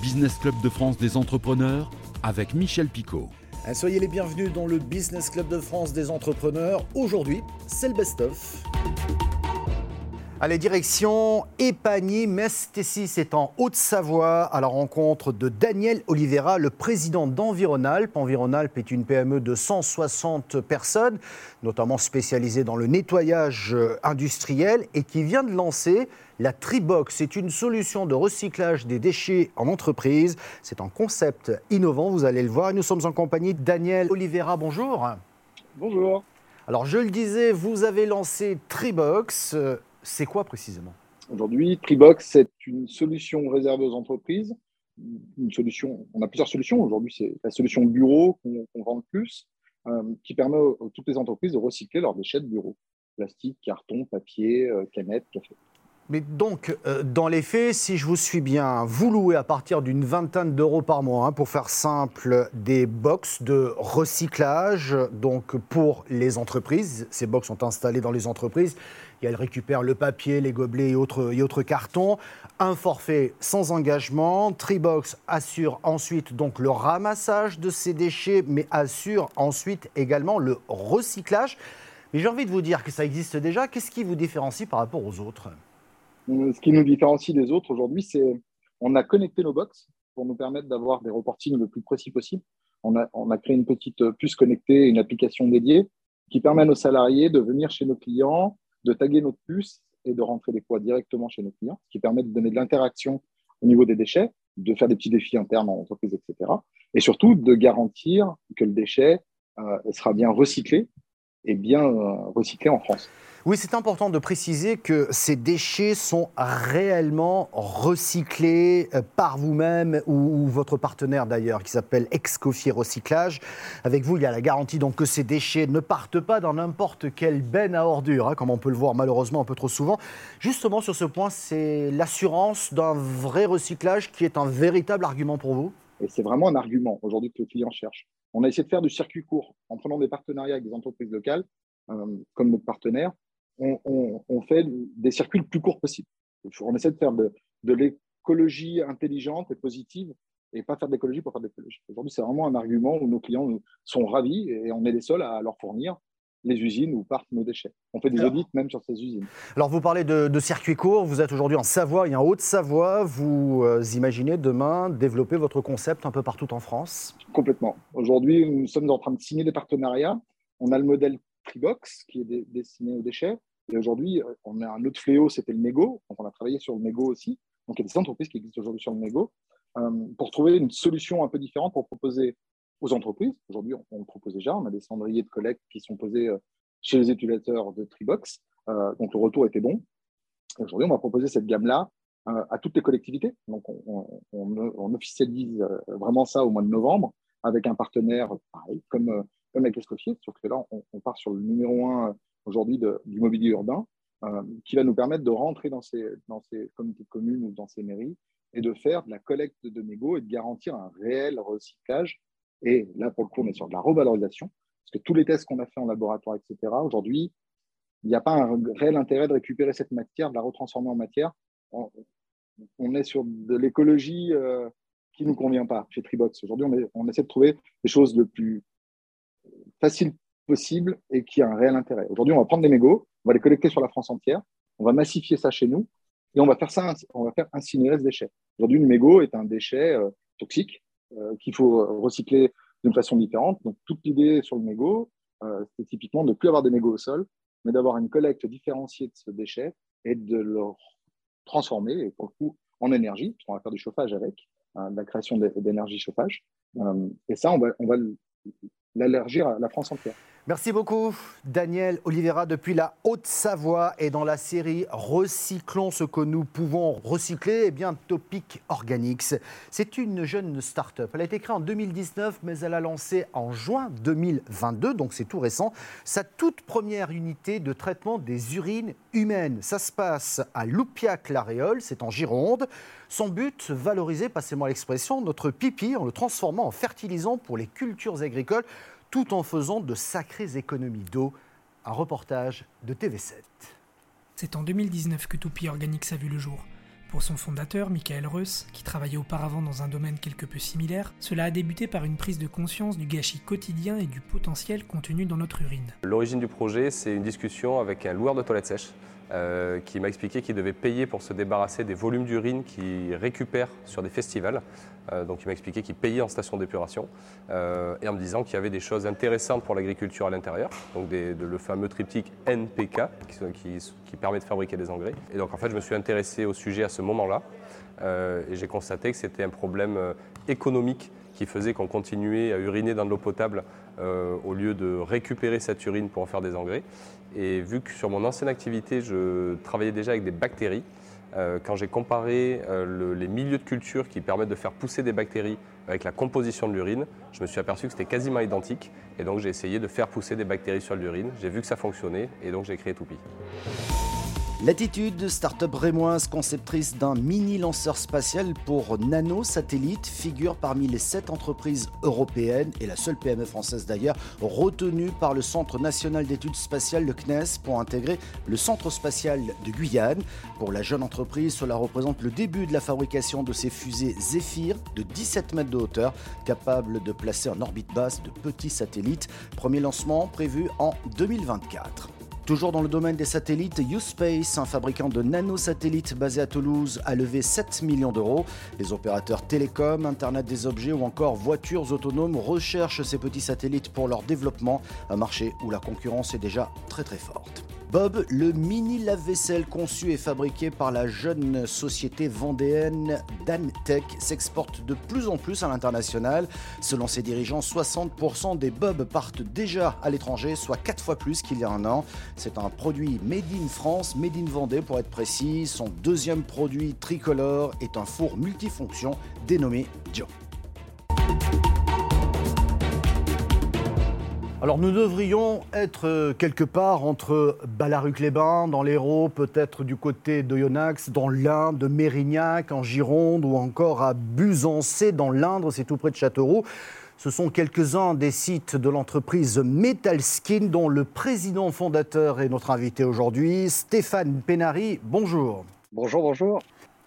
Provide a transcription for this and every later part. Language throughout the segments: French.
Business Club de France des entrepreneurs avec Michel Picot. Euh, soyez les bienvenus dans le Business Club de France des entrepreneurs. Aujourd'hui, c'est le best-of. Allez, direction Épagny, Mestésis c'est en Haute-Savoie, à la rencontre de Daniel Oliveira, le président d'Environalp. Environalp est une PME de 160 personnes, notamment spécialisée dans le nettoyage industriel et qui vient de lancer la Tribox. C'est une solution de recyclage des déchets en entreprise. C'est un concept innovant, vous allez le voir. Nous sommes en compagnie de Daniel Oliveira. Bonjour. Bonjour. Alors, je le disais, vous avez lancé Tribox. C'est quoi précisément? Aujourd'hui, Tribox, c'est une solution réservée aux entreprises. Une solution, on a plusieurs solutions. Aujourd'hui, c'est la solution bureau qu'on vend le plus, euh, qui permet à toutes les entreprises de recycler leurs déchets de bureau plastique, carton, papier, euh, canettes, café. Mais donc, euh, dans les faits, si je vous suis bien, vous louez à partir d'une vingtaine d'euros par mois, hein, pour faire simple, des box de recyclage, donc pour les entreprises. Ces box sont installées dans les entreprises et elles récupèrent le papier, les gobelets et autres, et autres cartons. Un forfait sans engagement. Tribox assure ensuite donc le ramassage de ces déchets, mais assure ensuite également le recyclage. Mais j'ai envie de vous dire que ça existe déjà. Qu'est-ce qui vous différencie par rapport aux autres? Ce qui nous différencie des autres aujourd'hui, c'est on a connecté nos box pour nous permettre d'avoir des reportings le plus précis possible. On a, créé une petite puce connectée, une application dédiée qui permet à nos salariés de venir chez nos clients, de taguer notre puce et de rentrer des poids directement chez nos clients, ce qui permet de donner de l'interaction au niveau des déchets, de faire des petits défis internes en entreprise, etc. Et surtout de garantir que le déchet euh, sera bien recyclé et bien euh, recyclé en France. Oui, c'est important de préciser que ces déchets sont réellement recyclés euh, par vous-même ou, votre partenaire d'ailleurs, qui s'appelle Excoffier Recyclage. Avec vous, il y a la garantie donc que ces déchets ne partent pas dans n'importe quelle benne à ordures, hein, comme on peut le voir malheureusement un peu trop souvent. Justement, sur ce point, c'est l'assurance d'un vrai recyclage qui est un véritable argument pour vous? Et c'est vraiment un argument aujourd'hui que le client cherche. On a essayé de faire du circuit court en prenant des partenariats avec des entreprises locales, euh, comme notre partenaire, on, fait des circuits le plus courts possible. On essaie de faire de, l'écologie intelligente et positive et pas faire d'écologie pour faire d'écologie. Aujourd'hui, c'est vraiment un argument où nos clients sont ravis et on est les seuls à leur fournir les usines où partent nos déchets. On fait des audits même sur ces usines. Alors vous parlez de, circuits courts, vous êtes aujourd'hui en Savoie et en Haute-Savoie. Vous euh, imaginez demain développer votre concept un peu partout en France? Complètement. Aujourd'hui, nous sommes en train de signer des partenariats. On a le modèle Tribox qui est destiné aux déchets. Et aujourd'hui, euh, on a un autre fléau, c'était le mégot. Donc, on a travaillé sur le mégot aussi. Donc, il y a des entreprises qui existent aujourd'hui sur le mégot euh, pour trouver une solution un peu différente pour proposer aux entreprises. Aujourd'hui, on, le propose déjà. On a des cendriers de collecte qui sont posés euh, chez les utilisateurs de Tribox. donc, le retour était bon. Aujourd'hui, on va proposer cette gamme-là à toutes les collectivités. Donc, on, officialise vraiment ça au mois de novembre avec un partenaire pareil, comme, comme avec Escoffier, sauf que là, on, part sur le numéro un aujourd'hui du mobilier urbain, euh, qui va nous permettre de rentrer dans ces, dans ces comités de communes ou dans ces mairies et de faire de la collecte de mégots et de garantir un réel recyclage. Et là, pour le coup, on est sur de la revalorisation, parce que tous les tests qu'on a fait en laboratoire, etc., aujourd'hui, il n'y a pas un réel intérêt de récupérer cette matière, de la retransformer en matière. On, est sur de l'écologie euh, qui ne nous convient pas chez Tribox. Aujourd'hui, on, essaie de trouver des choses le plus faciles possible et qui a un réel intérêt. Aujourd'hui, on va prendre des mégots, on va les collecter sur la France entière, on va massifier ça chez nous et on va faire ça, on va faire incinérer ce déchet. Aujourd'hui, une mégot est un déchet euh, toxique euh, qu'il faut recycler d'une façon différente. Donc, toute l'idée sur le mégot, euh, c'est typiquement de ne plus avoir des mégots au sol, mais d'avoir une collecte différenciée de ce déchet et de le transformer, pour le coup, en énergie, puisqu'on va faire du chauffage avec, hein, de la création d'énergie chauffage. et ça, on va, on va l'élargir à la France entière. Merci beaucoup, Daniel Oliveira, depuis la Haute-Savoie et dans la série Recyclons ce que nous pouvons recycler. Eh Topic Organics, c'est une jeune start-up. Elle a été créée en 2019, mais elle a lancé en juin 2022, donc c'est tout récent, sa toute première unité de traitement des urines humaines. Ça se passe à Loupiac-la-Réole, c'est en Gironde. Son but, valoriser, passez-moi l'expression, notre pipi en le transformant en fertilisant pour les cultures agricoles tout en faisant de sacrées économies d'eau. Un reportage de TV7. C'est en 2019 que Toupie Organics a vu le jour. Pour son fondateur, Michael Reuss, qui travaillait auparavant dans un domaine quelque peu similaire, cela a débuté par une prise de conscience du gâchis quotidien et du potentiel contenu dans notre urine. L'origine du projet, c'est une discussion avec un loueur de toilettes sèches euh, qui m'a expliqué qu'il devait payer pour se débarrasser des volumes d'urine qu'il récupère sur des festivals. Euh, donc il m'a expliqué qu'il payait en station d'épuration euh, et en me disant qu'il y avait des choses intéressantes pour l'agriculture à l'intérieur, donc le fameux triptyque NPK qui, permet de fabriquer des engrais. Et donc en fait je me suis intéressé au sujet à ce moment-là et j'ai constaté que c'était un problème économique qui faisait qu'on continuait à uriner dans de l'eau potable au lieu de récupérer cette urine pour en faire des engrais. Et vu que sur mon ancienne activité, je travaillais déjà avec des bactéries, euh, quand j'ai comparé euh, les milieux de culture qui permettent de faire pousser des bactéries avec la composition de l'urine, je me suis aperçu que c'était quasiment identique. Et donc j'ai essayé de faire pousser des bactéries sur l'urine. J'ai vu que ça fonctionnait et donc j'ai créé Toupie. Latitude, start-up rémoise conceptrice d'un mini lanceur spatial pour nanosatellites, figure parmi les sept entreprises européennes et la seule PME française d'ailleurs retenue par le Centre national d'études spatiales, le CNES, pour intégrer le Centre spatial de Guyane. Pour la jeune entreprise, cela représente le début de la fabrication de ces fusées Zephyr de 17 mètres de hauteur, capables de placer en orbite basse de petits satellites. Premier lancement prévu en 2024. Toujours dans le domaine des satellites, U-Space, un fabricant de nanosatellites basé à Toulouse, a levé 7 millions d'euros. Les opérateurs télécoms, Internet des objets ou encore voitures autonomes recherchent ces petits satellites pour leur développement, un marché où la concurrence est déjà très très forte. Bob, le mini lave-vaisselle conçu et fabriqué par la jeune société vendéenne Dantech, s'exporte de plus en plus à l'international. Selon ses dirigeants, 60% des Bob partent déjà à l'étranger, soit 4 fois plus qu'il y a un an. C'est un produit made in France, made in Vendée pour être précis. Son deuxième produit tricolore est un four multifonction dénommé Joe. Alors nous devrions être euh, quelque part entre Balaruc-les-Bains, dans l'Hérault, peut-être du côté de Yonax, dans l'Inde, de Mérignac, en Gironde, ou encore à Busancé, dans l'Indre, c'est tout près de Châteauroux. Ce sont quelques-uns des sites de l'entreprise Metalskin dont le président fondateur est notre invité aujourd'hui, Stéphane Pénary. Bonjour. Bonjour, bonjour.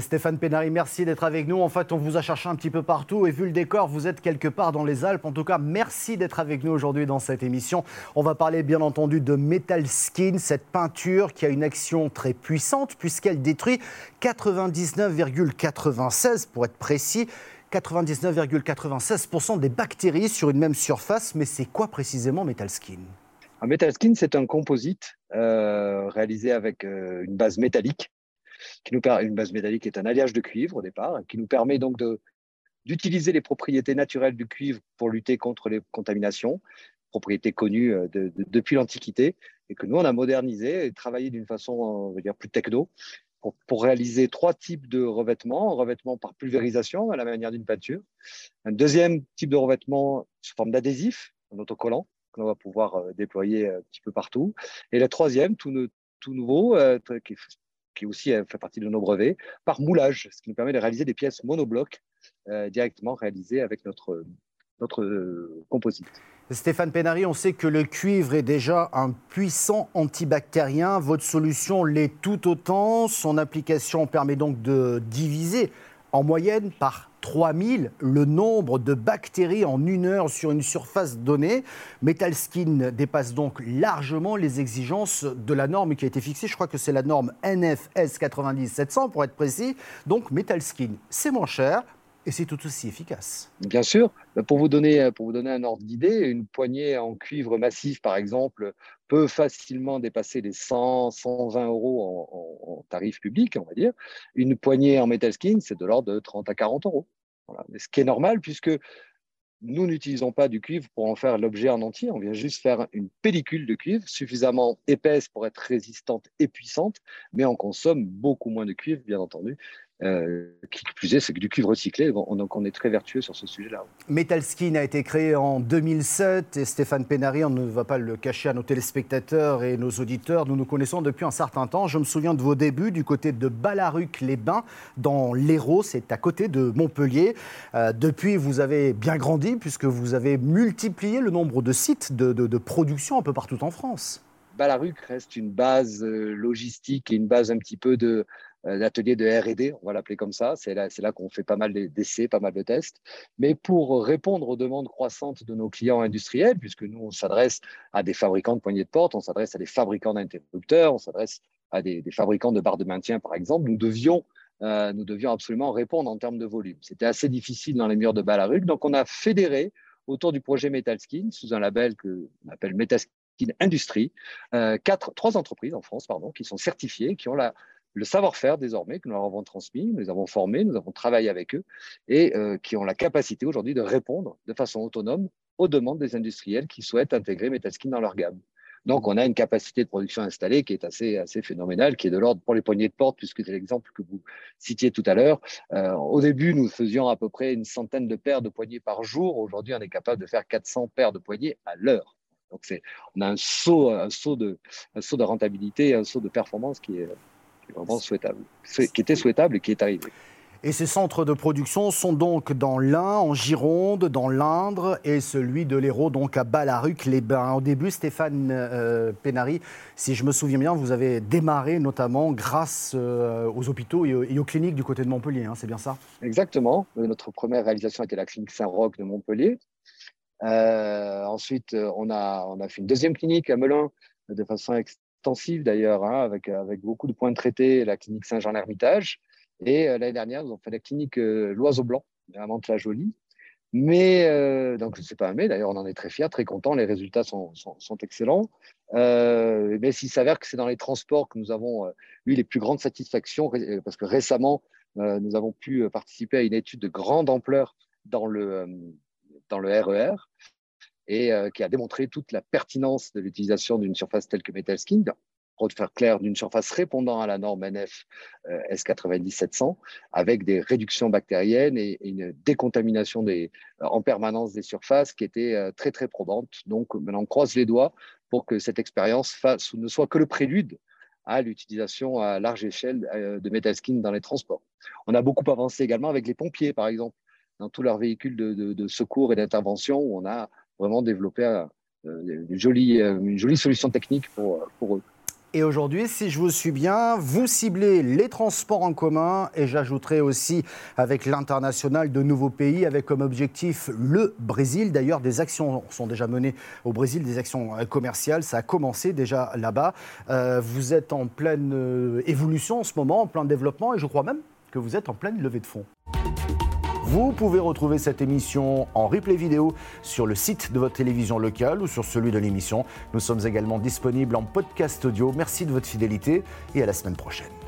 Stéphane Pénary, merci d'être avec nous. En fait, on vous a cherché un petit peu partout et vu le décor, vous êtes quelque part dans les Alpes. En tout cas, merci d'être avec nous aujourd'hui dans cette émission. On va parler bien entendu de Metal Skin, cette peinture qui a une action très puissante puisqu'elle détruit 99,96 pour être précis. 99,96% des bactéries sur une même surface. Mais c'est quoi précisément Metal Skin? Un Metal Skin, c'est un composite euh, réalisé avec euh, une base métallique qui nous permet, une base métallique est un alliage de cuivre au départ, qui nous permet donc d'utiliser les propriétés naturelles du cuivre pour lutter contre les contaminations, propriétés connues euh, depuis l'Antiquité, et que nous, on a modernisé et travaillé d'une façon, on va dire, plus techno, pour, pour, réaliser trois types de revêtements. Un revêtement par pulvérisation, à la manière d'une peinture. Un deuxième type de revêtement sous forme d'adhésif, un autocollant, que l'on va pouvoir euh, déployer un petit peu partout. Et le troisième, tout, nouveau, euh, qui est qui aussi fait partie de nos brevets, par moulage, ce qui nous permet de réaliser des pièces monoblocs euh, directement réalisées avec notre, notre euh, composite. Stéphane Pénary, on sait que le cuivre est déjà un puissant antibactérien. Votre solution l'est tout autant. Son application permet donc de diviser en moyenne par 3000 le nombre de bactéries en une heure sur une surface donnée. Metalskin dépasse donc largement les exigences de la norme qui a été fixée. Je crois que c'est la norme NFS 90700 pour être précis. Donc Metalskin, c'est moins cher, et c'est tout aussi efficace. Bien sûr. Pour vous donner, pour vous donner un ordre d'idée, une poignée en cuivre massif, par exemple, peut facilement dépasser les 100, 120 euros en, tarif public, on va dire. Une poignée en metal skin, c'est de l'ordre de 30 à 40 euros. Ce qui est normal puisque nous n'utilisons pas du cuivre pour en faire l'objet en entier. On vient juste faire une pellicule de cuivre suffisamment épaisse pour être résistante et puissante, mais on consomme beaucoup moins de cuivre, bien entendu, euh, qui plus est, c'est du cuivre recyclé, donc on est très vertueux sur ce sujet-là. Metal Skin a été créé en 2007 et Stéphane Pénary, on ne va pas le cacher à nos téléspectateurs et nos auditeurs, nous nous connaissons depuis un certain temps. Je me souviens de vos débuts du côté de Balaruc-les-Bains, dans l'Hérault, c'est à côté de Montpellier. Euh, depuis, vous avez bien grandi puisque vous avez multiplié le nombre de sites de, de production un peu partout en France. Balaruc reste une base euh, logistique et une base un petit peu de, l'atelier de R&D, on va l'appeler comme ça. C'est là, là qu'on fait pas mal d'essais, pas mal de tests. Mais pour répondre aux demandes croissantes de nos clients industriels, puisque nous, on s'adresse à des fabricants de poignées de porte, on s'adresse à des fabricants d'interrupteurs, on s'adresse à des, fabricants de barres de maintien, par exemple, nous devions, euh, nous devions absolument répondre en termes de volume. C'était assez difficile dans les murs de Ballaruc, donc on a fédéré autour du projet Metalskin, sous un label que on appelle Metalskin Industrie, euh, quatre, trois entreprises en France pardon, qui sont certifiées, qui ont la, le savoir-faire désormais que nous leur avons transmis, nous les avons formés, nous avons travaillé avec eux et euh, qui ont la capacité aujourd'hui de répondre de façon autonome aux demandes des industriels qui souhaitent intégrer Metalskin dans leur gamme. Donc, on a une capacité de production installée qui est assez, assez phénoménale, qui est de l'ordre pour les poignées de porte, puisque c'est l'exemple que vous citiez tout à l'heure. Euh, au début, nous faisions à peu près une centaine de paires de poignées par jour. Aujourd'hui, on est capable de faire 400 paires de poignées à l'heure. Donc, on a un saut, un saut de, un saut de rentabilité, un saut de performance qui est vraiment souhaitable, qui était souhaitable et qui est arrivé. Et ces centres de production sont donc dans l'Ain, en Gironde, dans l'Indre et celui de l'Hérault, donc à Ballaruc-les-Bains. Au début, Stéphane euh, Pénary, si je me souviens bien, vous avez démarré notamment grâce euh, aux hôpitaux et aux, cliniques du côté de Montpellier, hein, c'est bien ça? Exactement. Notre première réalisation était la clinique Saint-Roch de Montpellier. Euh, ensuite, on a, on a fait une deuxième clinique à Melun de façon extensive d'ailleurs, hein, avec, avec beaucoup de points de traité, la clinique Saint-Jean-l'Hermitage. Et euh, l'année dernière, nous avons fait la clinique euh, L'Oiseau Blanc, à Mantes-la-Jolie. Mais, euh, donc, c'est pas un mais, d'ailleurs, on en est très fiers, très contents, les résultats sont, sont, excellents. mais s'il s'avère que c'est dans les transports que nous avons eu les plus grandes satisfactions, parce que récemment, nous avons pu participer à une étude de grande ampleur dans le, dans le RER, e et qui a démontré toute la pertinence de l'utilisation d'une surface telle que Metalskin pour faire clair, d'une surface répondant à la norme NF euh, S90700, avec des réductions bactériennes et, une décontamination des, euh, en permanence des surfaces qui était euh, très très probante. Donc maintenant, on croise les doigts pour que cette expérience ne soit que le prélude à l'utilisation à large échelle de Metalskin dans les transports. On a beaucoup avancé également avec les pompiers, par exemple, dans tous leurs véhicules de, secours et d'intervention, où on a vraiment développé une, jolie, une jolie solution technique pour, eux. Et aujourd'hui, si je vous suis bien, vous ciblez les transports en commun et j'ajouterai aussi avec l'international de nouveaux pays avec comme objectif le Brésil. D'ailleurs, des actions sont déjà menées au Brésil, des actions commerciales. Ça a commencé déjà là-bas. Euh, vous êtes en pleine euh, évolution en ce moment, en plein développement et je crois même que vous êtes en pleine levée de fonds. Vous pouvez retrouver cette émission en replay vidéo sur le site de votre télévision locale ou sur celui de l'émission. Nous sommes également disponibles en podcast audio. Merci de votre fidélité et à la semaine prochaine.